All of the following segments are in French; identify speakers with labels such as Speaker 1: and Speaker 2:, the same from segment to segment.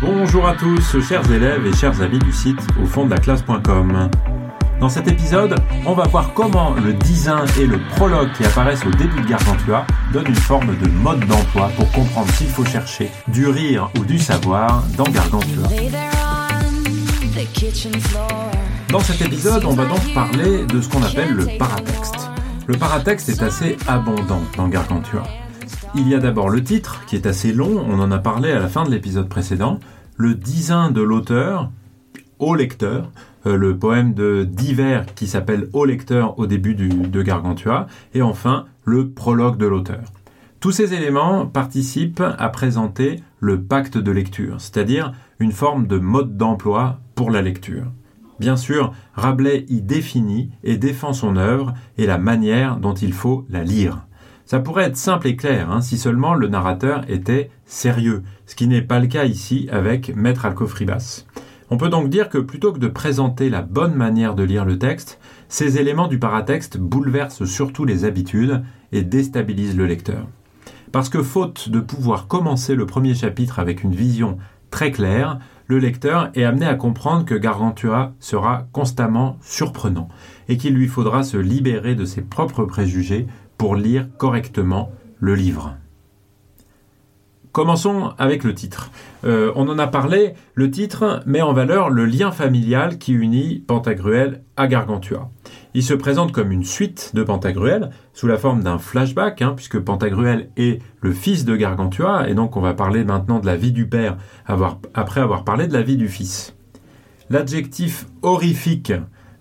Speaker 1: Bonjour à tous, chers élèves et chers amis du site au fond de la classe.com. Dans cet épisode, on va voir comment le design et le prologue qui apparaissent au début de Gargantua donnent une forme de mode d'emploi pour comprendre s'il faut chercher du rire ou du savoir dans Gargantua. Dans cet épisode, on va donc parler de ce qu'on appelle le paratexte. Le paratexte est assez abondant dans Gargantua. Il y a d'abord le titre, qui est assez long, on en a parlé à la fin de l'épisode précédent, le design de l'auteur au lecteur, euh, le poème de Diver qui s'appelle Au lecteur au début de Gargantua, et enfin le prologue de l'auteur. Tous ces éléments participent à présenter le pacte de lecture, c'est-à-dire une forme de mode d'emploi pour la lecture. Bien sûr, Rabelais y définit et défend son œuvre et la manière dont il faut la lire. Ça pourrait être simple et clair hein, si seulement le narrateur était sérieux, ce qui n'est pas le cas ici avec Maître Alcofribas. On peut donc dire que plutôt que de présenter la bonne manière de lire le texte, ces éléments du paratexte bouleversent surtout les habitudes et déstabilisent le lecteur. Parce que faute de pouvoir commencer le premier chapitre avec une vision très claire, le lecteur est amené à comprendre que Gargantua sera constamment surprenant et qu'il lui faudra se libérer de ses propres préjugés pour lire correctement le livre. Commençons avec le titre. Euh, on en a parlé, le titre met en valeur le lien familial qui unit Pantagruel à Gargantua. Il se présente comme une suite de Pantagruel, sous la forme d'un flashback, hein, puisque Pantagruel est le fils de Gargantua, et donc on va parler maintenant de la vie du père après avoir parlé de la vie du fils. L'adjectif horrifique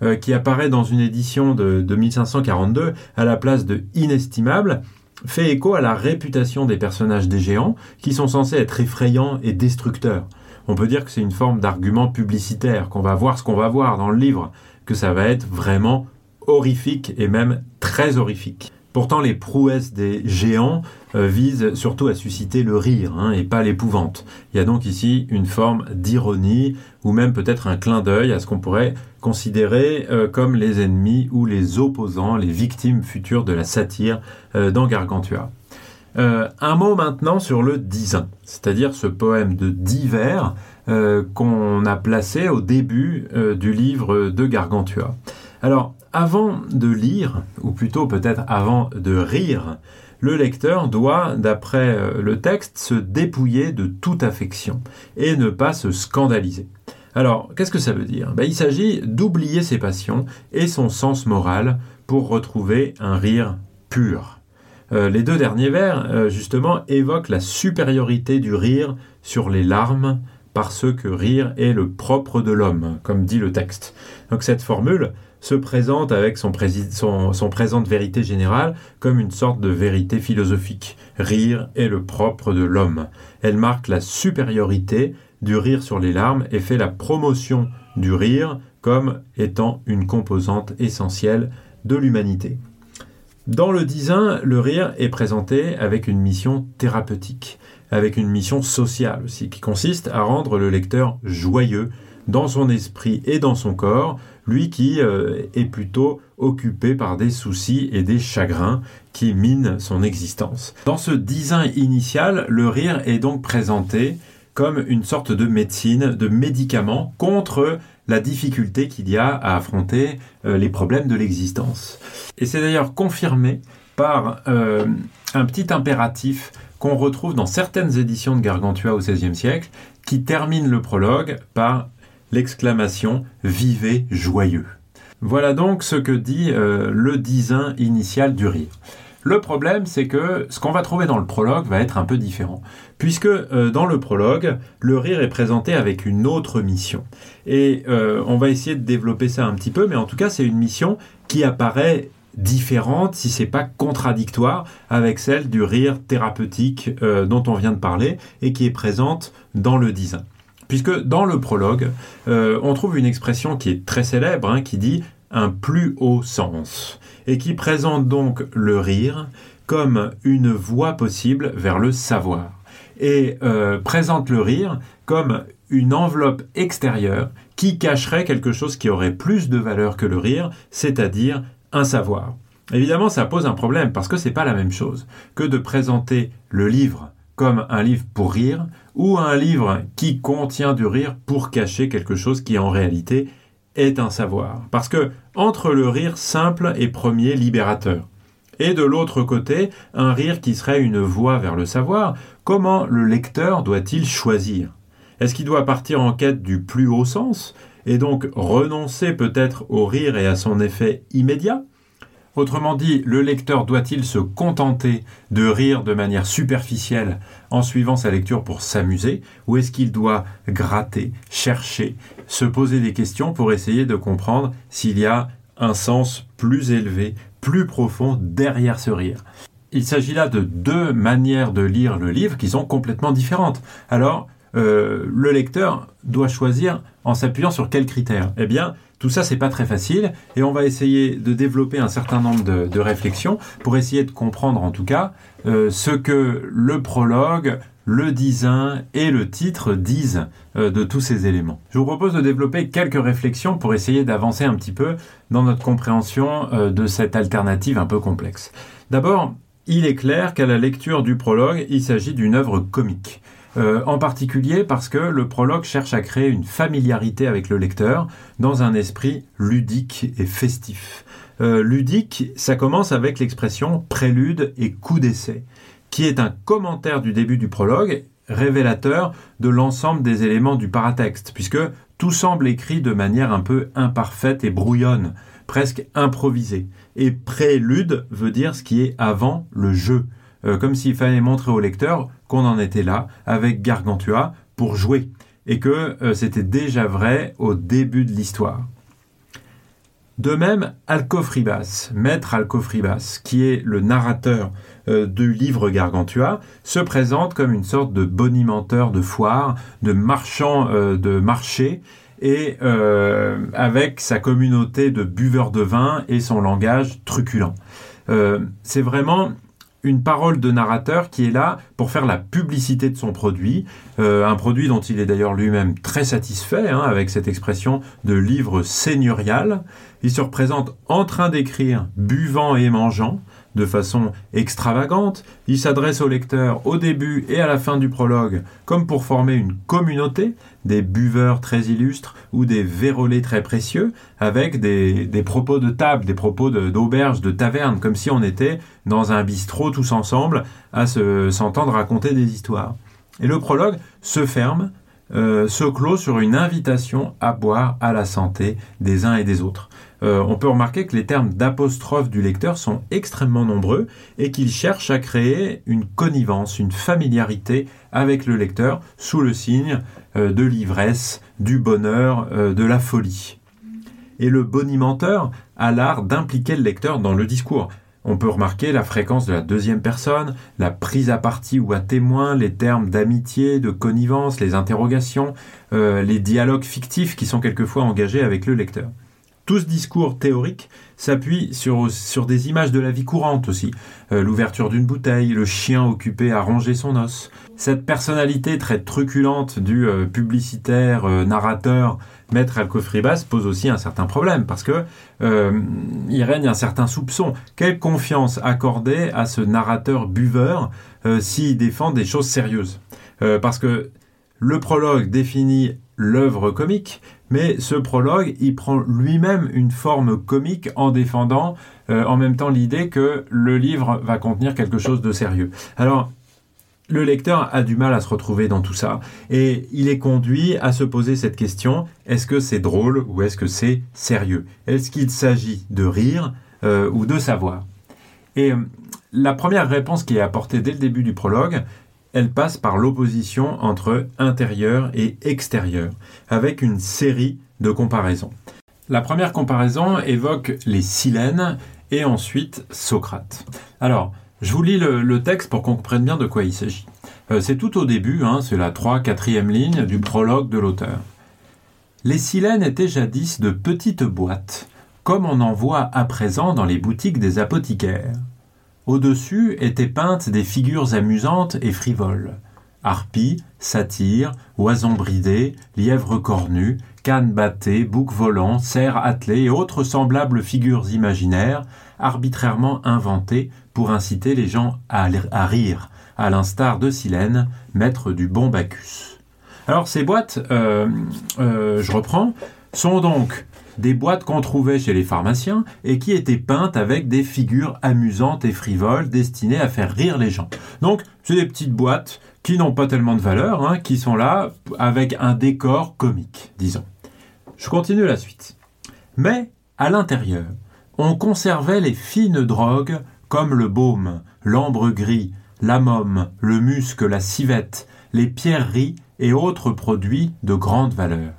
Speaker 1: euh, qui apparaît dans une édition de, de 1542 à la place de inestimable, fait écho à la réputation des personnages des géants qui sont censés être effrayants et destructeurs. On peut dire que c'est une forme d'argument publicitaire, qu'on va voir ce qu'on va voir dans le livre, que ça va être vraiment horrifique et même très horrifique. Pourtant, les prouesses des géants euh, visent surtout à susciter le rire hein, et pas l'épouvante. Il y a donc ici une forme d'ironie ou même peut-être un clin d'œil à ce qu'on pourrait considérer euh, comme les ennemis ou les opposants, les victimes futures de la satire euh, dans Gargantua. un mot maintenant sur le Disin, c'est-à-dire ce poème de divers qu'on a placé au début du livre de Gargantua. Alors, avant de lire, ou plutôt peut-être avant de rire, le lecteur doit, d'après euh, le texte, se dépouiller de toute affection et ne pas se scandaliser. Alors, qu'est-ce que ça veut dire? Ben, Il s'agit d'oublier ses passions et son sens moral pour retrouver un rire pur. Euh, les deux derniers vers, euh, justement, évoquent la supériorité du rire sur les larmes, parce que rire est le propre de l'homme, comme dit le texte. Donc cette formule, se présente avec son, son, présent de vérité générale comme une sorte de vérité philosophique. Rire est le propre de l'homme. Elle marque la supériorité du rire sur les larmes et fait la promotion du rire comme étant une composante essentielle de l'humanité. Dans le design, le rire est présenté avec une mission thérapeutique, avec une mission sociale aussi, qui consiste à rendre le lecteur joyeux dans son esprit et dans son corps, lui qui euh, est plutôt occupé par des soucis et des chagrins qui minent son existence. Dans ce design initial, le rire est donc présenté comme une sorte de médecine, de médicament contre la difficulté qu'il y a à affronter euh, les problèmes de l'existence. Et c'est d'ailleurs confirmé par euh, un petit impératif qu'on retrouve dans certaines éditions de Gargantua au XVIe siècle, qui termine le prologue par l'exclamation Vivez joyeux. Voilà donc ce que dit euh, le design initial du rire. Le problème, c'est que ce qu'on va trouver dans le prologue va être un peu différent, puisque dans le prologue, le rire est présenté avec une autre mission. Et euh, on va essayer de développer ça un petit peu, mais en tout cas, c'est une mission qui apparaît différente, si c'est pas contradictoire avec celle du rire thérapeutique euh, dont on vient de parler et qui est présente dans le design. Puisque dans le prologue, euh, on trouve une expression qui est très célèbre, hein, qui dit un plus haut sens, et qui présente donc le rire comme une voie possible vers le savoir, et présente le rire comme une enveloppe extérieure qui cacherait quelque chose qui aurait plus de valeur que le rire, c'est-à-dire un savoir. Évidemment, ça pose un problème parce que c'est pas la même chose que de présenter le livre comme un livre pour rire ou un livre qui contient du rire pour cacher quelque chose qui en réalité est un savoir. Parce que entre le rire simple et premier libérateur et de l'autre côté un rire qui serait une voie vers le savoir, comment le lecteur doit-il choisir? Est-ce qu'il doit partir en quête du plus haut sens et donc renoncer peut-être au rire et à son effet immédiat? Autrement dit, le lecteur doit-il se contenter de rire de manière superficielle en suivant sa lecture pour s'amuser, ou est-ce qu'il doit gratter, chercher, se poser des questions pour essayer de comprendre s'il y a un sens plus élevé, plus profond derrière ce rire? Il s'agit là de deux manières de lire le livre qui sont complètement différentes. Alors, euh, le lecteur doit choisir en s'appuyant sur quels critères Eh bien, tout ça, c'est pas très facile et on va essayer de développer un certain nombre de, réflexions pour essayer de comprendre en tout cas euh, ce que le prologue, le design et le titre disent euh, de tous ces éléments. Je vous propose de développer quelques réflexions pour essayer d'avancer un petit peu dans notre compréhension de cette alternative un peu complexe. D'abord, il est clair qu'à la lecture du prologue, il s'agit d'une œuvre comique. Euh, en particulier parce que le prologue cherche à créer une familiarité avec le lecteur dans un esprit ludique et festif. Euh, ludique, ça commence avec l'expression prélude et coup d'essai, qui est un commentaire du début du prologue révélateur de l'ensemble des éléments du paratexte, puisque tout semble écrit de manière un peu imparfaite et brouillonne, presque improvisée. Et prélude veut dire ce qui est avant le jeu. Euh, comme s'il fallait montrer au lecteur qu'on en était là avec Gargantua pour jouer, et que euh, c'était déjà vrai au début de l'histoire. De même, Alcofribas, maître Alcofribas, qui est le narrateur euh, du livre Gargantua, se présente comme une sorte de bonimenteur de foire, de marchand de marché, et avec sa communauté de buveurs de vin et son langage truculent. c'est vraiment une parole de narrateur qui est là pour faire la publicité de son produit, euh, un produit dont il est d'ailleurs lui-même très satisfait, hein, avec cette expression de livre seigneurial. Il se représente en train d'écrire, buvant et mangeant, de façon extravagante. Il s'adresse au lecteur au début et à la fin du prologue, comme pour former une communauté, des buveurs très illustres ou des vérolés très précieux, avec des, propos de table, des propos d'auberge, de, taverne, comme si on était dans un bistrot tous ensemble à s'entendre raconter des histoires. Et le prologue se ferme, euh, se clôt sur une invitation à boire à la santé des uns et des autres. Euh, on peut remarquer que les termes d'apostrophe du lecteur sont extrêmement nombreux et qu'il cherche à créer une connivence, une familiarité avec le lecteur sous le signe euh, de l'ivresse, du bonheur, euh, de la folie. Et le bonimenteur a l'art d'impliquer le lecteur dans le discours. On peut remarquer la fréquence de la deuxième personne, la prise à partie ou à témoin, les termes d'amitié, de connivence, les interrogations, les dialogues fictifs qui sont quelquefois engagés avec le lecteur. Tout ce discours théorique s'appuie sur, des images de la vie courante aussi. Euh, l'ouverture d'une bouteille, le chien occupé à ronger son os. Cette personnalité très truculente du euh, publicitaire, euh, narrateur, maître Alcofribas pose aussi un certain problème parce que il règne un certain soupçon. Quelle confiance accorder à ce narrateur buveur s'il défend des choses sérieuses? Parce que le prologue définit l'œuvre comique, mais ce prologue, il prend lui-même une forme comique en défendant euh, en même temps l'idée que le livre va contenir quelque chose de sérieux. Alors, le lecteur a du mal à se retrouver dans tout ça et il est conduit à se poser cette question est-ce que c'est drôle ou est-ce que c'est sérieux? Est-ce qu'il s'agit de rire euh, ou de savoir? Et euh, la première réponse qui est apportée dès le début du prologue, elle passe par l'opposition entre intérieur et extérieur, avec une série de comparaisons. La première comparaison évoque les silènes et ensuite Socrate. Alors, je vous lis le, texte pour qu'on comprenne bien de quoi il s'agit. Euh, c'est tout au début, hein, c'est la 3-4e ligne du prologue de l'auteur. Les silènes étaient jadis de petites boîtes, comme on en voit à présent dans les boutiques des apothicaires. Au-dessus étaient peintes des figures amusantes et frivoles. Harpies, satyres, oisons bridées, lièvres cornus, cannes battées, boucs volants, cerfs attelés et autres semblables figures imaginaires, arbitrairement inventées pour inciter les gens à, rire, à l'instar de Silène, maître du bon Bacchus. Alors ces boîtes, euh, euh, je reprends, sont donc des boîtes qu'on trouvait chez les pharmaciens et qui étaient peintes avec des figures amusantes et frivoles destinées à faire rire les gens. Donc, c'est des petites boîtes qui n'ont pas tellement de valeur, hein, qui sont là avec un décor comique, disons. Je continue la suite. Mais, à l'intérieur, on conservait les fines drogues comme le baume, l'ambre gris, l'amome, le musc, la civette, les pierreries et autres produits de grande valeur.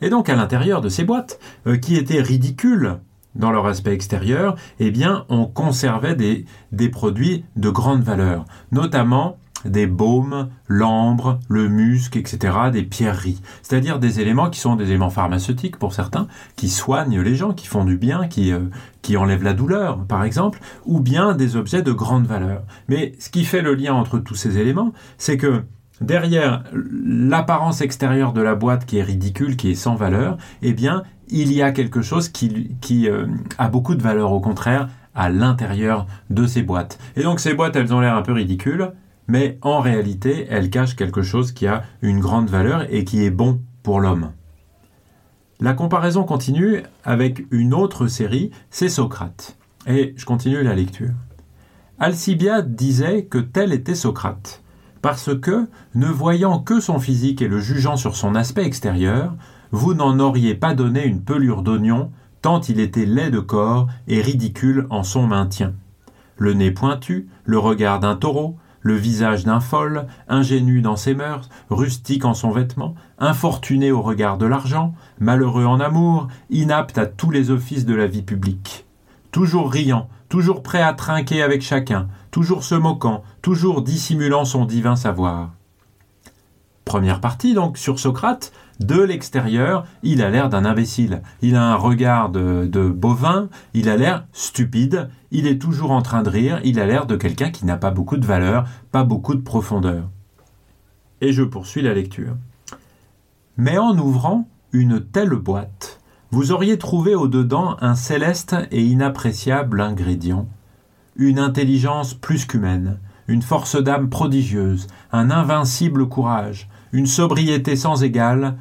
Speaker 1: Et donc à l'intérieur de ces boîtes, euh, qui étaient ridicules dans leur aspect extérieur, eh bien on conservait des, des produits de grande valeur, notamment des baumes, l'ambre, le musc, etc., des pierreries, c'est-à-dire des éléments qui sont des éléments pharmaceutiques pour certains, qui soignent les gens, qui font du bien, qui, euh, qui enlèvent la douleur, par exemple, ou bien des objets de grande valeur. Mais ce qui fait le lien entre tous ces éléments, c'est que derrière l'apparence extérieure de la boîte qui est ridicule, qui est sans valeur, eh bien, il y a quelque chose qui, euh, a beaucoup de valeur, au contraire, à l'intérieur de ces boîtes. Et donc ces boîtes, elles ont l'air un peu ridicules, mais en réalité, elles cachent quelque chose qui a une grande valeur et qui est bon pour l'homme. La comparaison continue avec une autre série, c'est Socrate. Et je continue la lecture. Alcibiade disait que tel était Socrate parce que, ne voyant que son physique et le jugeant sur son aspect extérieur, vous n'en auriez pas donné une pelure d'oignon, tant il était laid de corps et ridicule en son maintien. Le nez pointu, le regard d'un taureau, le visage d'un folle, ingénu dans ses mœurs, rustique en son vêtement, infortuné au regard de l'argent, malheureux en amour, inapte à tous les offices de la vie publique. Toujours riant, toujours prêt à trinquer avec chacun, toujours se moquant, toujours dissimulant son divin savoir. Première partie donc sur Socrate, de l'extérieur, il a l'air d'un imbécile. Il a un regard de, bovin, il a l'air stupide, il est toujours en train de rire, il a l'air de quelqu'un qui n'a pas beaucoup de valeur, pas beaucoup de profondeur. Et je poursuis la lecture. Mais en ouvrant une telle boîte, vous auriez trouvé au-dedans un céleste et inappréciable ingrédient, une intelligence plus qu'humaine, une force d'âme prodigieuse, un invincible courage, une sobriété sans égale,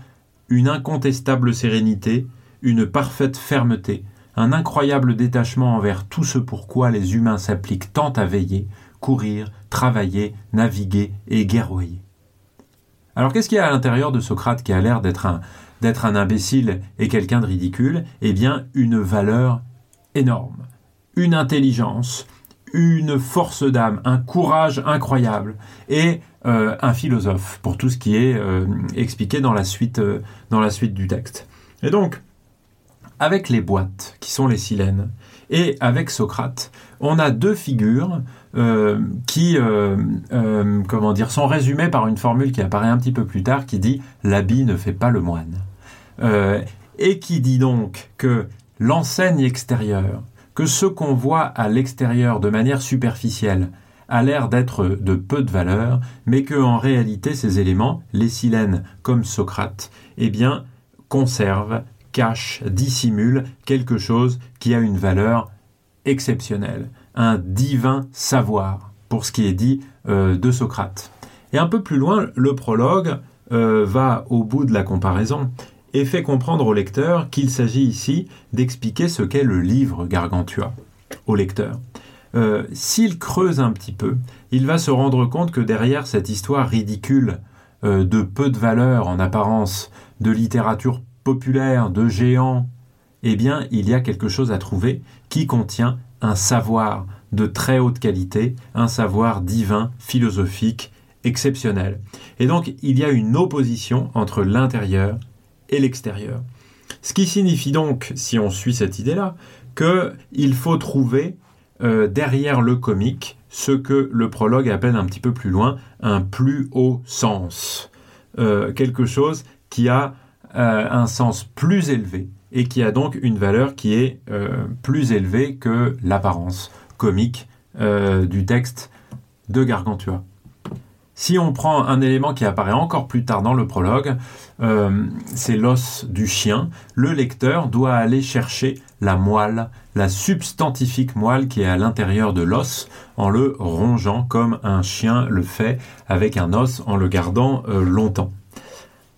Speaker 1: une incontestable sérénité, une parfaite fermeté, un incroyable détachement envers tout ce pourquoi les humains s'appliquent tant à veiller, courir, travailler, naviguer et guerroyer. Alors qu'est-ce qu'il y a à l'intérieur de Socrate qui a l'air d'être un, d'être un imbécile et quelqu'un de ridicule? Eh bien, une valeur énorme, une intelligence, une force d'âme, un courage incroyable et euh, un philosophe pour tout ce qui est euh, expliqué dans la, suite, euh, dans la suite du texte. Et donc, avec les boîtes qui sont les silènes et avec Socrate, on a deux figures qui comment dire, sont résumées par une formule qui apparaît un petit peu plus tard qui dit l'habit ne fait pas le moine. et qui dit donc que l'enseigne extérieure que ce qu'on voit à l'extérieur de manière superficielle a l'air d'être de peu de valeur, mais que en réalité ces éléments, les silènes comme Socrate, eh bien, conservent, cachent, dissimulent quelque chose qui a une valeur exceptionnelle, un divin savoir, pour ce qui est dit euh, de Socrate. Et un peu plus loin, le prologue euh, va au bout de la comparaison et fait comprendre au lecteur qu'il s'agit ici d'expliquer ce qu'est le livre Gargantua au lecteur. Euh, s'il creuse un petit peu, il va se rendre compte que derrière cette histoire ridicule euh, de peu de valeur en apparence, de littérature populaire, de géants, eh bien, il y a quelque chose à trouver qui contient un savoir de très haute qualité, un savoir divin, philosophique, exceptionnel. Et donc, il y a une opposition entre l'intérieur l'extérieur. Ce qui signifie donc, si on suit cette idée-là, qu'il faut trouver euh, derrière le comique ce que le prologue appelle un petit peu plus loin un plus haut sens. Euh, quelque chose qui a euh, un sens plus élevé et qui a donc une valeur qui est plus élevée que l'apparence comique du texte de Gargantua. Si on prend un élément qui apparaît encore plus tard dans le prologue, euh, c'est l'os du chien, le lecteur doit aller chercher la moelle, la substantifique moelle qui est à l'intérieur de l'os, en le rongeant comme un chien le fait avec un os en le gardant euh, longtemps.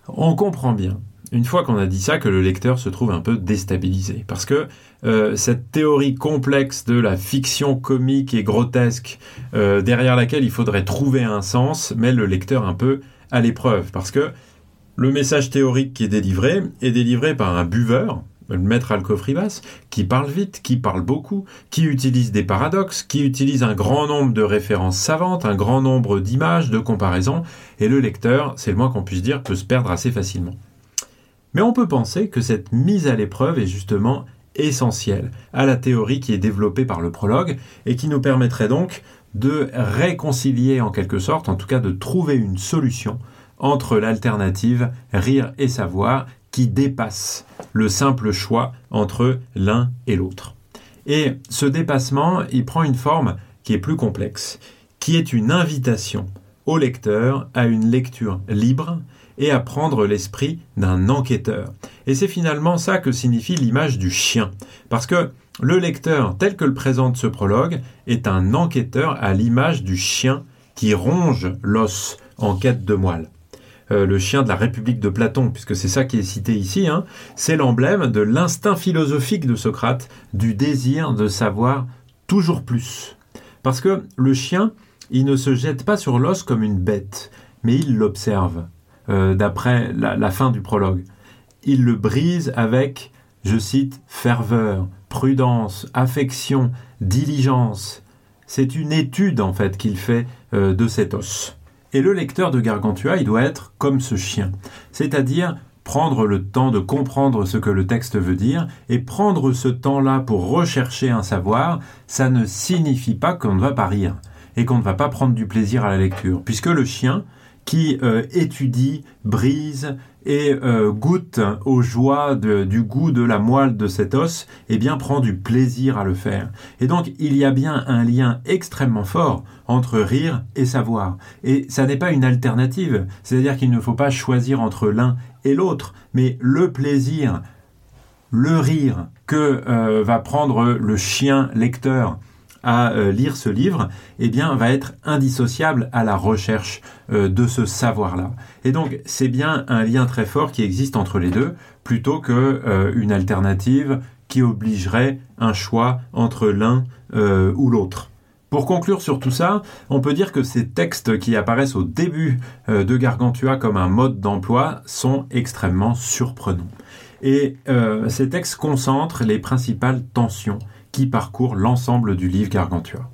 Speaker 1: On comprend bien une fois qu'on a dit ça, que le lecteur se trouve un peu déstabilisé. Parce que euh, cette théorie complexe de la fiction comique et grotesque, euh, derrière laquelle il faudrait trouver un sens, met le lecteur un peu à l'épreuve. Parce que le message théorique qui est délivré est délivré par un buveur, le maître Alcofribas, qui parle vite, qui parle beaucoup, qui utilise des paradoxes, qui utilise un grand nombre de références savantes, un grand nombre d'images, de comparaisons, et le lecteur, c'est le moins qu'on puisse dire, peut se perdre assez facilement. Mais on peut penser que cette mise à l'épreuve est justement essentielle à la théorie qui est développée par le prologue et qui nous permettrait donc de réconcilier en quelque sorte, en tout cas de trouver une solution entre l'alternative rire et savoir qui dépasse le simple choix entre l'un et l'autre. Et ce dépassement, il prend une forme qui est plus complexe, qui est une invitation au lecteur à une lecture libre et à prendre l'esprit d'un enquêteur. Et c'est finalement ça que signifie l'image du chien. Parce que le lecteur, tel que le présente ce prologue, est un enquêteur à l'image du chien qui ronge l'os en quête de moelle. Euh, le chien de la République de Platon, puisque c'est ça qui est cité ici, hein, c'est l'emblème de l'instinct philosophique de Socrate, du désir de savoir toujours plus. Parce que le chien, il ne se jette pas sur l'os comme une bête, mais il l'observe. Euh, d'après la, fin du prologue. Il le brise avec, je cite, ferveur, prudence, affection, diligence. C'est une étude en fait qu'il fait euh, de cet os. Et le lecteur de Gargantua, il doit être comme ce chien, c'est-à-dire prendre le temps de comprendre ce que le texte veut dire, et prendre ce temps-là pour rechercher un savoir, ça ne signifie pas qu'on ne va pas rire, et qu'on ne va pas prendre du plaisir à la lecture, puisque le chien, qui euh, étudie, brise et euh, goûte aux joies du goût de la moelle de cet os, et eh bien prend du plaisir à le faire. Et donc il y a bien un lien extrêmement fort entre rire et savoir. Et ça n'est pas une alternative, c'est-à-dire qu'il ne faut pas choisir entre l'un et l'autre, mais le plaisir, le rire que euh, va prendre le chien lecteur à euh, lire ce livre, eh bien, va être indissociable à la recherche euh, de ce savoir-là. Et donc, c'est bien un lien très fort qui existe entre les deux, plutôt que euh, alternative qui obligerait un choix entre l'un ou l'autre. Pour conclure sur tout ça, on peut dire que ces textes qui apparaissent au début de Gargantua comme un mode d'emploi sont extrêmement surprenants. Et ces textes concentrent les principales tensions qui parcourt l'ensemble du livre Gargantua.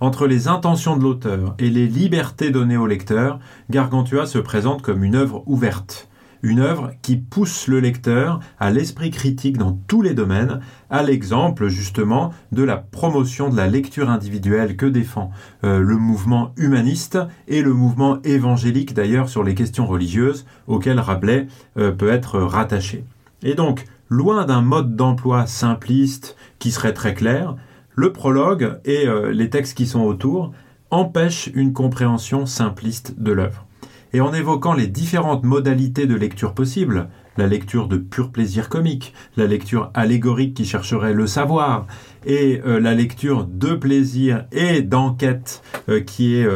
Speaker 1: Entre les intentions de l'auteur et les libertés données au lecteur, Gargantua se présente comme une œuvre ouverte, une œuvre qui pousse le lecteur à l'esprit critique dans tous les domaines, à l'exemple justement de la promotion de la lecture individuelle que défend euh, le mouvement humaniste et le mouvement évangélique d'ailleurs sur les questions religieuses auxquelles Rabelais euh, peut être rattaché. Et donc, loin d'un mode d'emploi simpliste qui serait très clair, le prologue et euh, les textes qui sont autour empêchent une compréhension simpliste de l'œuvre. Et en évoquant les différentes modalités de lecture possibles, la lecture de pur plaisir comique, la lecture allégorique qui chercherait le savoir, et euh, la lecture de plaisir et d'enquête euh, qui est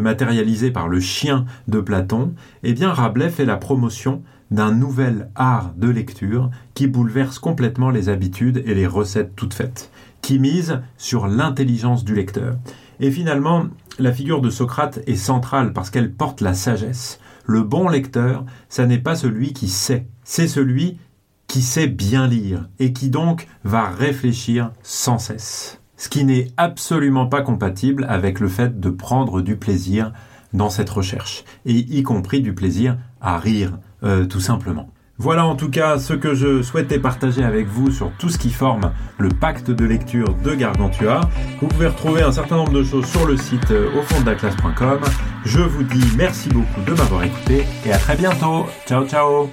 Speaker 1: matérialisée par le chien de Platon, eh bien Rabelais fait la promotion d'un nouvel art de lecture qui bouleverse complètement les habitudes et les recettes toutes faites, qui mise sur l'intelligence du lecteur. Et finalement, la figure de Socrate est centrale parce qu'elle porte la sagesse. Le bon lecteur, ça n'est pas celui qui sait, c'est celui qui sait bien lire et qui donc va réfléchir sans cesse. Ce qui n'est absolument pas compatible avec le fait de prendre du plaisir dans cette recherche, et y compris du plaisir à rire, euh, tout simplement. Voilà en tout cas ce que je souhaitais partager avec vous sur tout ce qui forme le pacte de lecture de Gargantua. Vous pouvez retrouver un certain nombre de choses sur le site euh, au fond de la classe.com. Je vous dis merci beaucoup de m'avoir écouté et à très bientôt. Ciao ciao.